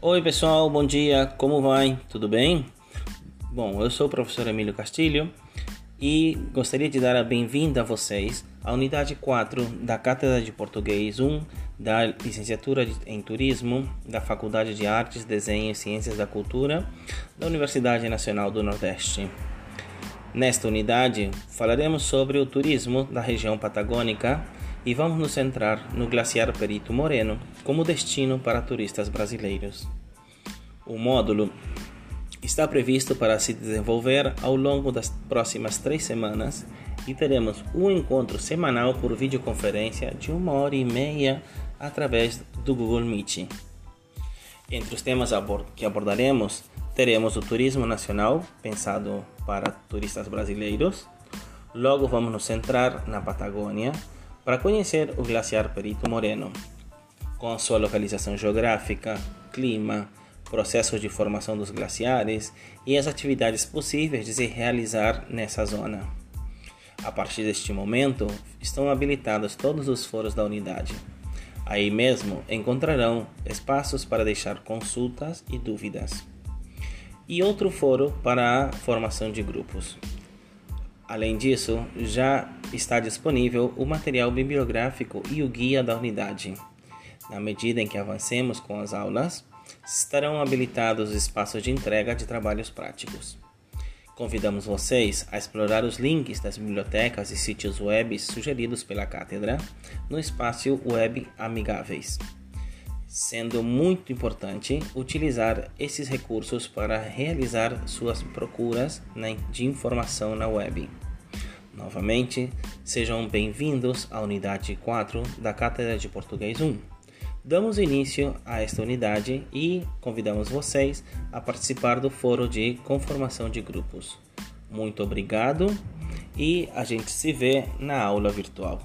Oi pessoal, bom dia, como vai? Tudo bem? Bom, eu sou o professor Emílio Castilho e gostaria de dar a bem-vinda a vocês à unidade 4 da Cátedra de Português 1 da Licenciatura em Turismo da Faculdade de Artes, Desenho e Ciências da Cultura da Universidade Nacional do Nordeste. Nesta unidade, falaremos sobre o turismo da região patagônica e vamos nos centrar no glaciar Perito Moreno como destino para turistas brasileiros. O módulo está previsto para se desenvolver ao longo das próximas três semanas e teremos um encontro semanal por videoconferência de uma hora e meia através do Google Meet. Entre os temas que abordaremos, teremos o turismo nacional, pensado para turistas brasileiros. Logo, vamos nos centrar na Patagônia para conhecer o glaciar Perito Moreno, com sua localização geográfica, clima, processos de formação dos glaciares e as atividades possíveis de se realizar nessa zona. A partir deste momento, estão habilitados todos os foros da unidade. Aí mesmo encontrarão espaços para deixar consultas e dúvidas. E outro foro para a formação de grupos. Além disso, já está disponível o material bibliográfico e o guia da unidade. Na medida em que avancemos com as aulas, estarão habilitados espaços de entrega de trabalhos práticos. Convidamos vocês a explorar os links das bibliotecas e sítios web sugeridos pela cátedra no espaço web amigáveis, sendo muito importante utilizar esses recursos para realizar suas procuras de informação na web. Novamente, sejam bem-vindos à unidade 4 da Cátedra de Português 1. Damos início a esta unidade e convidamos vocês a participar do foro de conformação de grupos. Muito obrigado e a gente se vê na aula virtual.